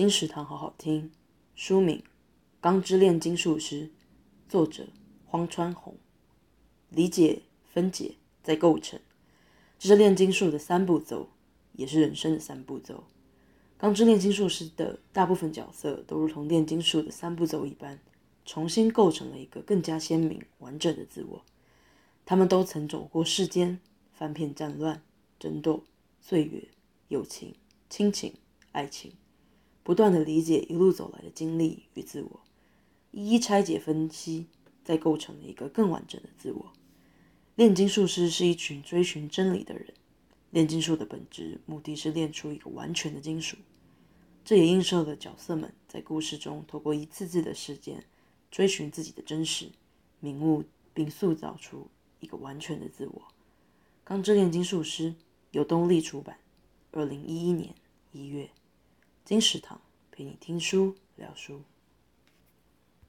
金石堂好好听，书名《钢之炼金术师》，作者荒川弘。理解、分解、再构成，这是炼金术的三步骤，也是人生的三步骤。钢之炼金术师的大部分角色都如同炼金术的三步骤一般，重新构成了一个更加鲜明、完整的自我。他们都曾走过世间，翻遍战乱、争斗、岁月、友情、亲情、爱情。不断的理解一路走来的经历与自我，一一拆解分析，再构成了一个更完整的自我。炼金术师是一群追寻真理的人，炼金术的本质目的是炼出一个完全的金属。这也映射了角色们在故事中透过一次次的事件，追寻自己的真实，领悟并塑造出一个完全的自我。《钢之炼金术师》由东立出版，二零一一年一月。金石堂给你听书聊书。